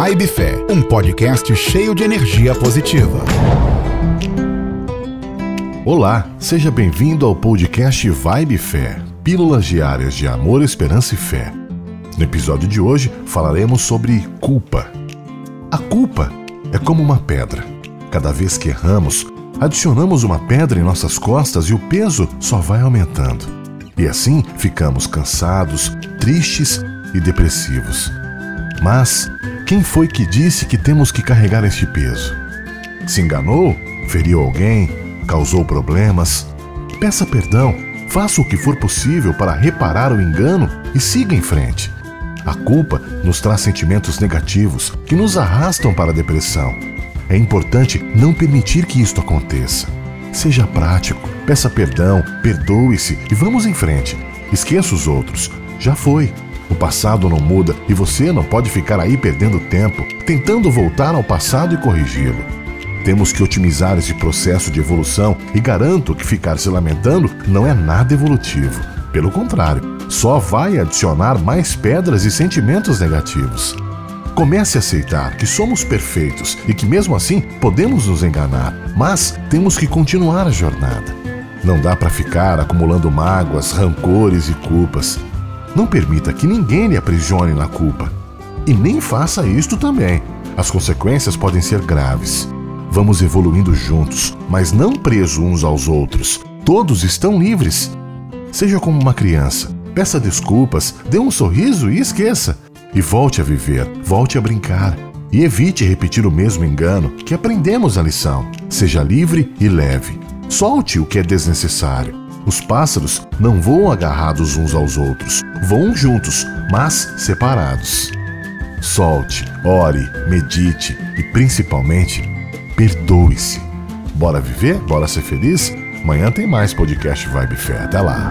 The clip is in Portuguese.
Vibe Fé, um podcast cheio de energia positiva. Olá, seja bem-vindo ao podcast Vibe Fé, pílulas diárias de amor, esperança e fé. No episódio de hoje falaremos sobre culpa. A culpa é como uma pedra. Cada vez que erramos, adicionamos uma pedra em nossas costas e o peso só vai aumentando. E assim ficamos cansados, tristes e depressivos. Mas quem foi que disse que temos que carregar este peso? Se enganou? Feriu alguém? Causou problemas? Peça perdão, faça o que for possível para reparar o engano e siga em frente. A culpa nos traz sentimentos negativos que nos arrastam para a depressão. É importante não permitir que isto aconteça. Seja prático, peça perdão, perdoe-se e vamos em frente. Esqueça os outros. Já foi. O passado não muda e você não pode ficar aí perdendo tempo tentando voltar ao passado e corrigi-lo. Temos que otimizar esse processo de evolução e garanto que ficar se lamentando não é nada evolutivo. Pelo contrário, só vai adicionar mais pedras e sentimentos negativos. Comece a aceitar que somos perfeitos e que, mesmo assim, podemos nos enganar, mas temos que continuar a jornada. Não dá para ficar acumulando mágoas, rancores e culpas. Não permita que ninguém lhe aprisione na culpa. E nem faça isto também. As consequências podem ser graves. Vamos evoluindo juntos, mas não presos uns aos outros. Todos estão livres. Seja como uma criança. Peça desculpas, dê um sorriso e esqueça. E volte a viver, volte a brincar. E evite repetir o mesmo engano que aprendemos a lição. Seja livre e leve. Solte o que é desnecessário. Os pássaros não voam agarrados uns aos outros, voam juntos, mas separados. Solte, ore, medite e principalmente perdoe-se. Bora viver? Bora ser feliz? Amanhã tem mais podcast Vibe Fé. Até lá.